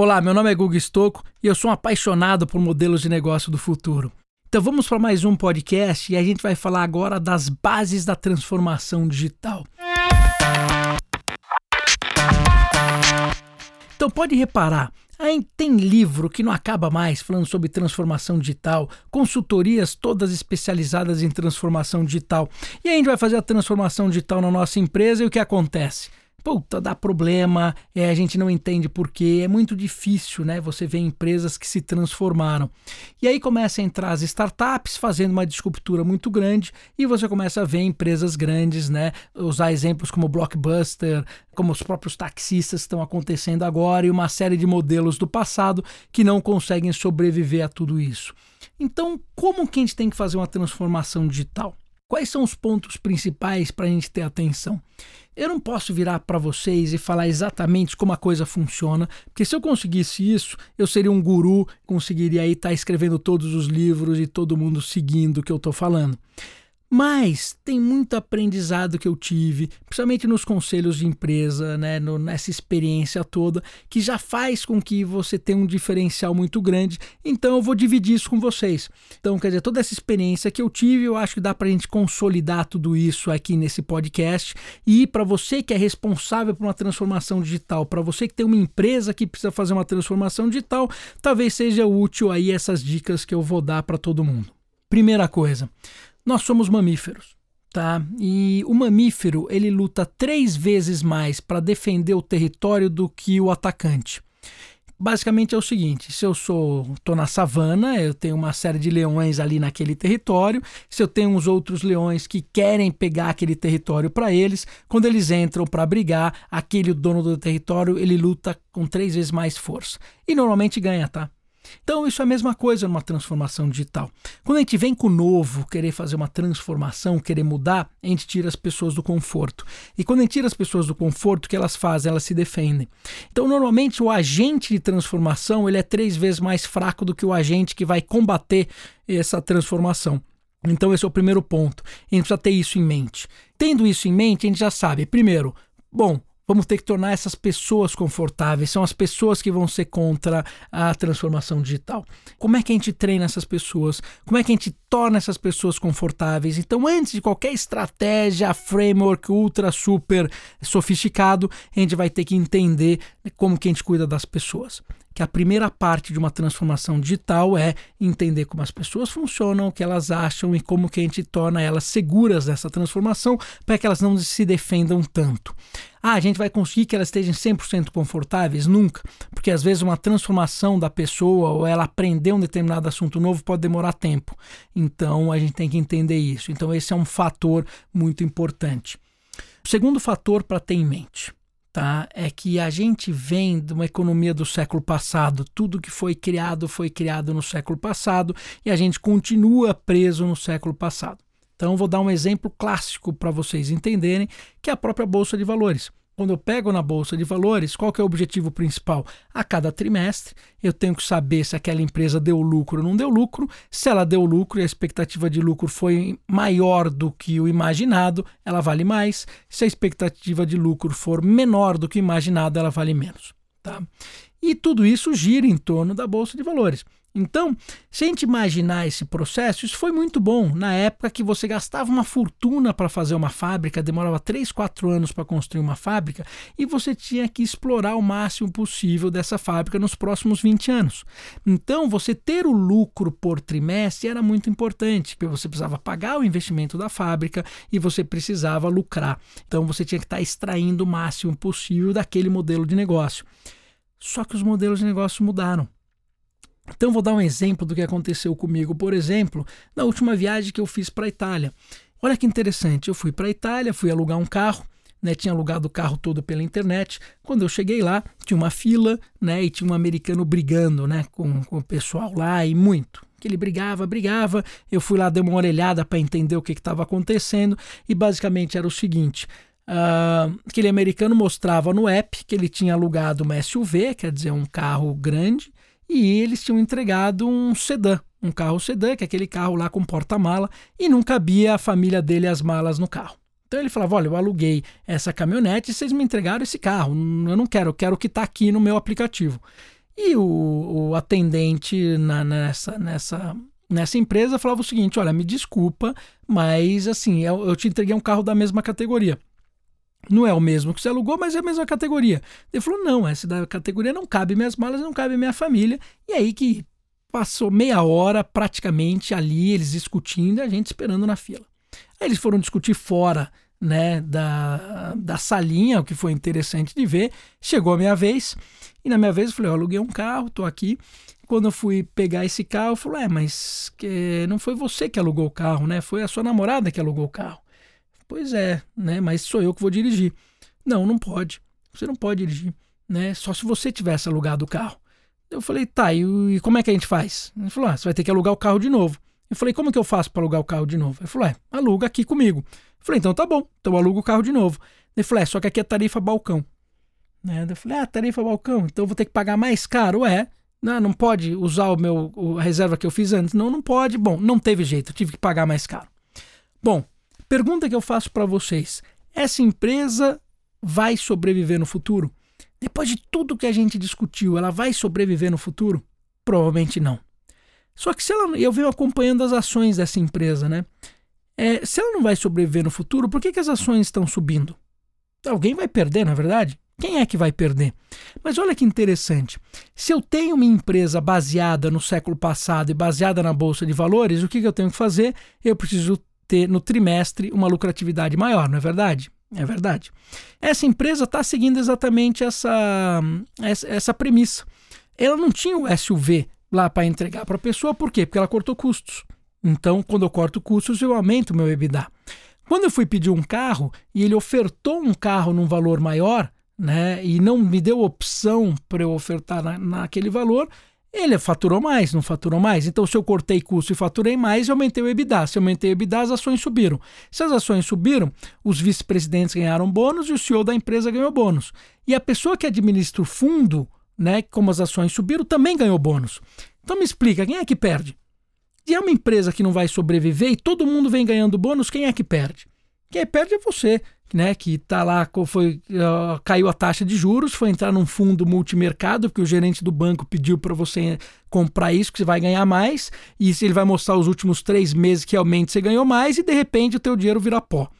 Olá, meu nome é Gugu Stocco e eu sou um apaixonado por modelos de negócio do futuro. Então vamos para mais um podcast e a gente vai falar agora das bases da transformação digital. Então pode reparar, aí tem livro que não acaba mais falando sobre transformação digital, consultorias todas especializadas em transformação digital. E a gente vai fazer a transformação digital na nossa empresa e o que acontece? Puta, dá problema, é, a gente não entende porquê, é muito difícil, né? Você vê empresas que se transformaram. E aí começa a entrar as startups fazendo uma disruptura muito grande e você começa a ver empresas grandes, né? Usar exemplos como Blockbuster, como os próprios taxistas estão acontecendo agora e uma série de modelos do passado que não conseguem sobreviver a tudo isso. Então, como que a gente tem que fazer uma transformação digital? Quais são os pontos principais para a gente ter atenção? Eu não posso virar para vocês e falar exatamente como a coisa funciona, porque se eu conseguisse isso, eu seria um guru, conseguiria aí estar tá escrevendo todos os livros e todo mundo seguindo o que eu estou falando. Mas tem muito aprendizado que eu tive, principalmente nos conselhos de empresa, né, no, nessa experiência toda, que já faz com que você tenha um diferencial muito grande. Então eu vou dividir isso com vocês. Então, quer dizer, toda essa experiência que eu tive, eu acho que dá para a gente consolidar tudo isso aqui nesse podcast. E para você que é responsável por uma transformação digital, para você que tem uma empresa que precisa fazer uma transformação digital, talvez seja útil aí essas dicas que eu vou dar para todo mundo. Primeira coisa nós somos mamíferos, tá? E o mamífero ele luta três vezes mais para defender o território do que o atacante. Basicamente é o seguinte: se eu sou tô na savana, eu tenho uma série de leões ali naquele território. Se eu tenho uns outros leões que querem pegar aquele território para eles, quando eles entram para brigar, aquele dono do território ele luta com três vezes mais força e normalmente ganha, tá? Então, isso é a mesma coisa numa transformação digital. Quando a gente vem com o novo, querer fazer uma transformação, querer mudar, a gente tira as pessoas do conforto. E quando a gente tira as pessoas do conforto, o que elas fazem? Elas se defendem. Então, normalmente, o agente de transformação ele é três vezes mais fraco do que o agente que vai combater essa transformação. Então, esse é o primeiro ponto. A gente precisa ter isso em mente. Tendo isso em mente, a gente já sabe, primeiro, bom, Vamos ter que tornar essas pessoas confortáveis. São as pessoas que vão ser contra a transformação digital. Como é que a gente treina essas pessoas? Como é que a gente torna essas pessoas confortáveis? Então, antes de qualquer estratégia, framework ultra super sofisticado, a gente vai ter que entender como que a gente cuida das pessoas que a primeira parte de uma transformação digital é entender como as pessoas funcionam, o que elas acham e como que a gente torna elas seguras nessa transformação para que elas não se defendam tanto. Ah, a gente vai conseguir que elas estejam 100% confortáveis? Nunca, porque às vezes uma transformação da pessoa ou ela aprender um determinado assunto novo pode demorar tempo. Então a gente tem que entender isso. Então esse é um fator muito importante. O segundo fator para ter em mente tá? É que a gente vem de uma economia do século passado. Tudo que foi criado foi criado no século passado e a gente continua preso no século passado. Então, vou dar um exemplo clássico para vocês entenderem, que é a própria bolsa de valores. Quando eu pego na bolsa de valores, qual que é o objetivo principal? A cada trimestre, eu tenho que saber se aquela empresa deu lucro ou não deu lucro. Se ela deu lucro e a expectativa de lucro foi maior do que o imaginado, ela vale mais. Se a expectativa de lucro for menor do que o imaginado, ela vale menos. Tá? E tudo isso gira em torno da bolsa de valores. Então, se a gente imaginar esse processo, isso foi muito bom. Na época que você gastava uma fortuna para fazer uma fábrica, demorava 3, 4 anos para construir uma fábrica, e você tinha que explorar o máximo possível dessa fábrica nos próximos 20 anos. Então, você ter o lucro por trimestre era muito importante, porque você precisava pagar o investimento da fábrica e você precisava lucrar. Então, você tinha que estar extraindo o máximo possível daquele modelo de negócio. Só que os modelos de negócio mudaram. Então, vou dar um exemplo do que aconteceu comigo, por exemplo, na última viagem que eu fiz para a Itália. Olha que interessante, eu fui para a Itália, fui alugar um carro, né, tinha alugado o carro todo pela internet. Quando eu cheguei lá, tinha uma fila, né, e tinha um americano brigando, né, com, com o pessoal lá e muito. Que ele brigava, brigava. Eu fui lá, dei uma orelhada para entender o que estava acontecendo e basicamente era o seguinte: uh, aquele americano mostrava no app que ele tinha alugado uma SUV, quer dizer, um carro grande, e eles tinham entregado um sedã, um carro sedã, que é aquele carro lá com porta-mala, e não cabia a família dele as malas no carro. Então ele falava: Olha, eu aluguei essa caminhonete e vocês me entregaram esse carro. Eu não quero, eu quero o que está aqui no meu aplicativo. E o, o atendente na, nessa, nessa, nessa empresa falava o seguinte: olha, me desculpa, mas assim, eu, eu te entreguei um carro da mesma categoria. Não é o mesmo que você alugou, mas é a mesma categoria. Ele falou: não, essa da categoria não cabe minhas malas, não cabe minha família. E aí que passou meia hora praticamente ali, eles discutindo e a gente esperando na fila. Aí eles foram discutir fora né, da, da salinha, o que foi interessante de ver. Chegou a minha vez, e na minha vez eu falei: eu aluguei um carro, tô aqui. Quando eu fui pegar esse carro, eu falei: é, mas que, não foi você que alugou o carro, né? Foi a sua namorada que alugou o carro. Pois é, né? Mas sou eu que vou dirigir. Não, não pode. Você não pode dirigir, né? Só se você tivesse alugado o carro. Eu falei, tá, e, e como é que a gente faz? Ele falou, ah, você vai ter que alugar o carro de novo. Eu falei, como que eu faço para alugar o carro de novo? Ele falou, é, aluga aqui comigo. Eu falei, então tá bom, então eu alugo o carro de novo. Ele falou, é, só que aqui é tarifa balcão. Né? Eu falei, ah, tarifa balcão, então eu vou ter que pagar mais caro? É, não, não pode usar o meu a reserva que eu fiz antes. Não, não pode. Bom, não teve jeito, tive que pagar mais caro. Bom, pergunta que eu faço para vocês: essa empresa vai sobreviver no futuro? Depois de tudo que a gente discutiu, ela vai sobreviver no futuro? Provavelmente não. Só que se ela, eu venho acompanhando as ações dessa empresa, né? É, se ela não vai sobreviver no futuro, por que, que as ações estão subindo? Alguém vai perder, na é verdade? Quem é que vai perder? Mas olha que interessante. Se eu tenho uma empresa baseada no século passado e baseada na bolsa de valores, o que, que eu tenho que fazer? Eu preciso ter no trimestre uma lucratividade maior, não é verdade? É verdade. Essa empresa está seguindo exatamente essa, essa, essa, premissa. Ela não tinha o SUV lá para entregar para a pessoa, por quê? Porque ela cortou custos. Então, quando eu corto custos, eu aumento o meu EBITDA. Quando eu fui pedir um carro e ele ofertou um carro num valor maior, né, e não me deu opção para eu ofertar na, naquele valor, ele faturou mais, não faturou mais. Então, se eu cortei custo e faturei mais, eu aumentei o EBITDA. Se eu aumentei o EBITDA, as ações subiram. Se as ações subiram, os vice-presidentes ganharam bônus e o CEO da empresa ganhou bônus. E a pessoa que administra o fundo, né, como as ações subiram, também ganhou bônus. Então me explica, quem é que perde? Se é uma empresa que não vai sobreviver e todo mundo vem ganhando bônus, quem é que perde? Quem perde é você né, que está lá, foi, uh, caiu a taxa de juros, foi entrar num fundo multimercado, porque o gerente do banco pediu para você comprar isso, que você vai ganhar mais, e ele vai mostrar os últimos três meses que realmente você ganhou mais, e de repente o teu dinheiro vira pó.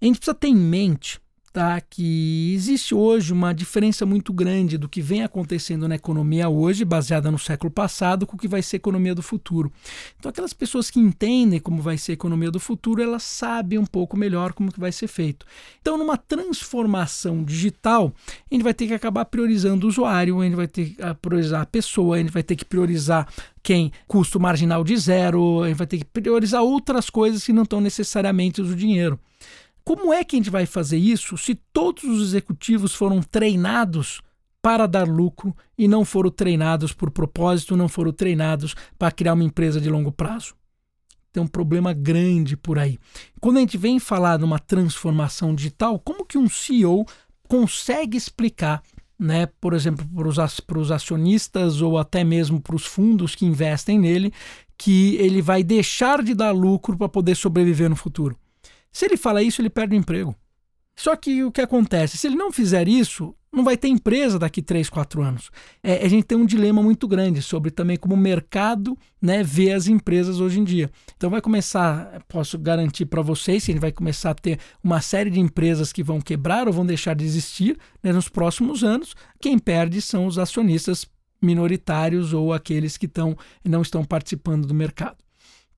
A gente precisa ter em mente tá? que existe hoje uma diferença muito grande do que vem acontecendo na economia hoje, baseada no século passado, com o que vai ser a economia do futuro. Então, aquelas pessoas que entendem como vai ser a economia do futuro, elas sabem um pouco melhor como que vai ser feito. Então, numa transformação digital, a gente vai ter que acabar priorizando o usuário, a gente vai ter que priorizar a pessoa, a gente vai ter que priorizar quem custo marginal de zero, a gente vai ter que priorizar outras coisas que não estão necessariamente o dinheiro. Como é que a gente vai fazer isso se todos os executivos foram treinados para dar lucro e não foram treinados por propósito, não foram treinados para criar uma empresa de longo prazo? Tem um problema grande por aí. Quando a gente vem falar de uma transformação digital, como que um CEO consegue explicar, né, por exemplo, para os acionistas ou até mesmo para os fundos que investem nele, que ele vai deixar de dar lucro para poder sobreviver no futuro? Se ele fala isso, ele perde o emprego. Só que o que acontece? Se ele não fizer isso, não vai ter empresa daqui 3, 4 anos. É, a gente tem um dilema muito grande sobre também como o mercado né, vê as empresas hoje em dia. Então vai começar, posso garantir para vocês, que ele vai começar a ter uma série de empresas que vão quebrar ou vão deixar de existir né, nos próximos anos. Quem perde são os acionistas minoritários ou aqueles que tão, não estão participando do mercado.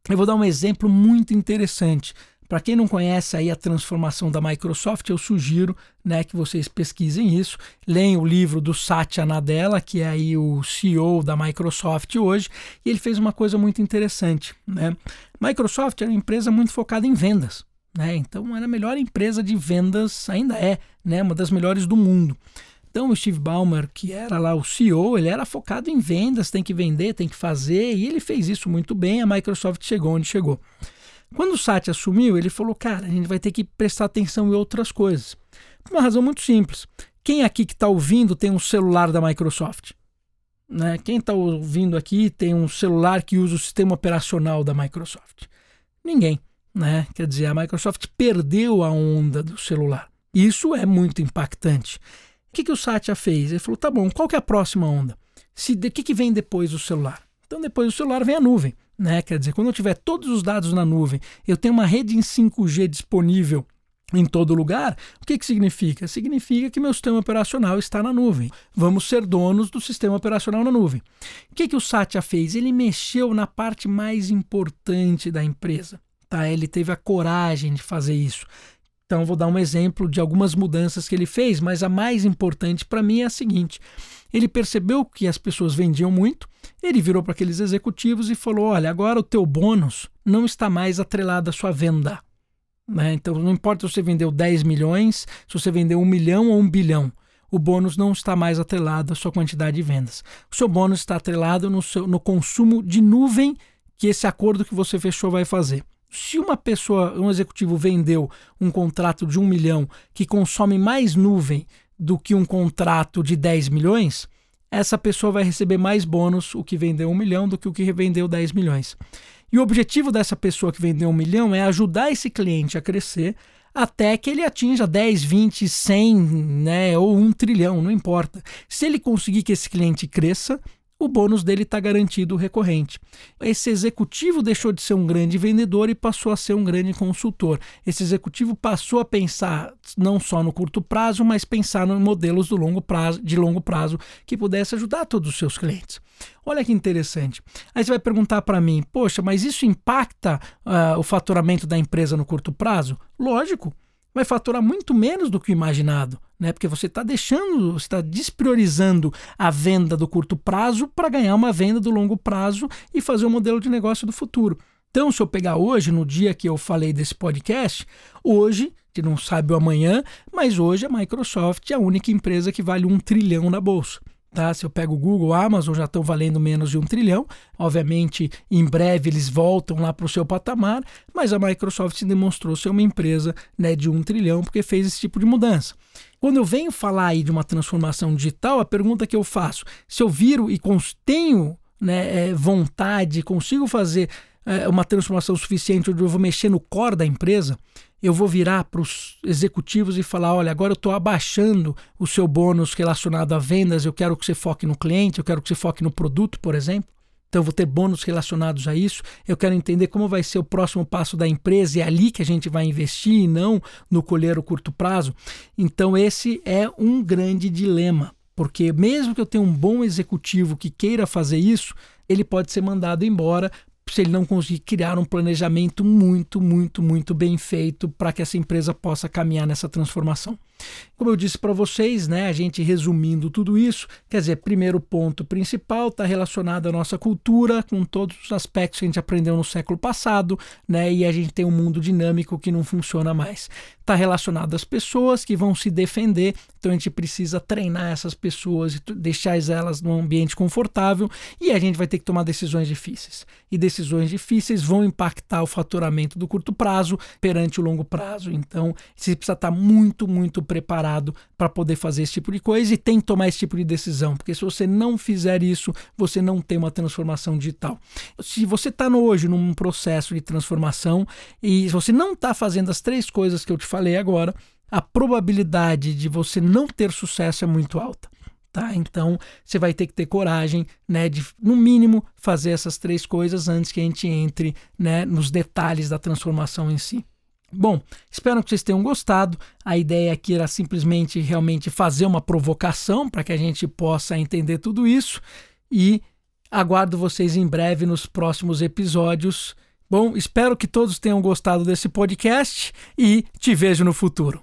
Eu vou dar um exemplo muito interessante. Para quem não conhece aí a transformação da Microsoft, eu sugiro né, que vocês pesquisem isso, leiam o livro do Satya Nadella, que é aí o CEO da Microsoft hoje, e ele fez uma coisa muito interessante. Né? Microsoft é uma empresa muito focada em vendas. Né? Então era a melhor empresa de vendas, ainda é, né? uma das melhores do mundo. Então o Steve Ballmer, que era lá o CEO, ele era focado em vendas, tem que vender, tem que fazer, e ele fez isso muito bem, a Microsoft chegou onde chegou. Quando o Satya assumiu, ele falou: cara, a gente vai ter que prestar atenção em outras coisas. Por uma razão muito simples. Quem aqui que está ouvindo tem um celular da Microsoft? Né? Quem está ouvindo aqui tem um celular que usa o sistema operacional da Microsoft? Ninguém. Né? Quer dizer, a Microsoft perdeu a onda do celular. Isso é muito impactante. O que, que o Satya fez? Ele falou: tá bom, qual que é a próxima onda? se o que, que vem depois do celular? Então, depois do celular vem a nuvem. Né? Quer dizer, quando eu tiver todos os dados na nuvem, eu tenho uma rede em 5G disponível em todo lugar, o que, que significa? Significa que meu sistema operacional está na nuvem. Vamos ser donos do sistema operacional na nuvem. O que, que o Satya fez? Ele mexeu na parte mais importante da empresa. Tá? Ele teve a coragem de fazer isso. Então, vou dar um exemplo de algumas mudanças que ele fez, mas a mais importante para mim é a seguinte: ele percebeu que as pessoas vendiam muito, ele virou para aqueles executivos e falou: Olha, agora o teu bônus não está mais atrelado à sua venda. Né? Então, não importa se você vendeu 10 milhões, se você vendeu um milhão ou um bilhão, o bônus não está mais atrelado à sua quantidade de vendas. O seu bônus está atrelado no, seu, no consumo de nuvem que esse acordo que você fechou vai fazer se uma pessoa, um executivo vendeu um contrato de um milhão que consome mais nuvem do que um contrato de 10 milhões, essa pessoa vai receber mais bônus o que vendeu um milhão do que o que vendeu 10 milhões. E o objetivo dessa pessoa que vendeu um milhão é ajudar esse cliente a crescer até que ele atinja 10, 20, 100, né, ou um trilhão, não importa. Se ele conseguir que esse cliente cresça, o bônus dele está garantido recorrente. Esse executivo deixou de ser um grande vendedor e passou a ser um grande consultor. Esse executivo passou a pensar não só no curto prazo, mas pensar em modelos do longo prazo, de longo prazo que pudesse ajudar todos os seus clientes. Olha que interessante. Aí você vai perguntar para mim, poxa, mas isso impacta uh, o faturamento da empresa no curto prazo? Lógico vai faturar muito menos do que o imaginado, né? Porque você está deixando, você está despriorizando a venda do curto prazo para ganhar uma venda do longo prazo e fazer um modelo de negócio do futuro. Então, se eu pegar hoje, no dia que eu falei desse podcast, hoje, que não sabe o amanhã, mas hoje a Microsoft é a única empresa que vale um trilhão na bolsa. Tá? Se eu pego o Google, a Amazon já estão valendo menos de um trilhão. Obviamente, em breve eles voltam lá para o seu patamar, mas a Microsoft se demonstrou ser uma empresa né, de um trilhão porque fez esse tipo de mudança. Quando eu venho falar aí de uma transformação digital, a pergunta que eu faço, se eu viro e tenho né, é, vontade, consigo fazer é, uma transformação suficiente onde eu vou mexer no core da empresa, eu vou virar para os executivos e falar: olha, agora eu estou abaixando o seu bônus relacionado a vendas, eu quero que você foque no cliente, eu quero que você foque no produto, por exemplo. Então, eu vou ter bônus relacionados a isso. Eu quero entender como vai ser o próximo passo da empresa e é ali que a gente vai investir e não no colher o curto prazo. Então, esse é um grande dilema, porque mesmo que eu tenha um bom executivo que queira fazer isso, ele pode ser mandado embora se ele não conseguir criar um planejamento muito, muito, muito bem feito para que essa empresa possa caminhar nessa transformação. Como eu disse para vocês, né, a gente resumindo tudo isso, quer dizer, primeiro ponto principal está relacionado à nossa cultura, com todos os aspectos que a gente aprendeu no século passado, né, e a gente tem um mundo dinâmico que não funciona mais. Está relacionado às pessoas que vão se defender, então a gente precisa treinar essas pessoas e deixar elas num ambiente confortável, e a gente vai ter que tomar decisões difíceis. E decisões difíceis vão impactar o faturamento do curto prazo perante o longo prazo. Então, você precisa estar tá muito, muito preparado para poder fazer esse tipo de coisa e tem que tomar esse tipo de decisão, porque se você não fizer isso, você não tem uma transformação digital. Se você está hoje num processo de transformação e você não está fazendo as três coisas que eu te falei agora, a probabilidade de você não ter sucesso é muito alta. Tá? Então você vai ter que ter coragem, né, de no mínimo fazer essas três coisas antes que a gente entre, né, nos detalhes da transformação em si. Bom, espero que vocês tenham gostado. A ideia aqui era simplesmente realmente fazer uma provocação para que a gente possa entender tudo isso e aguardo vocês em breve nos próximos episódios. Bom, espero que todos tenham gostado desse podcast e te vejo no futuro.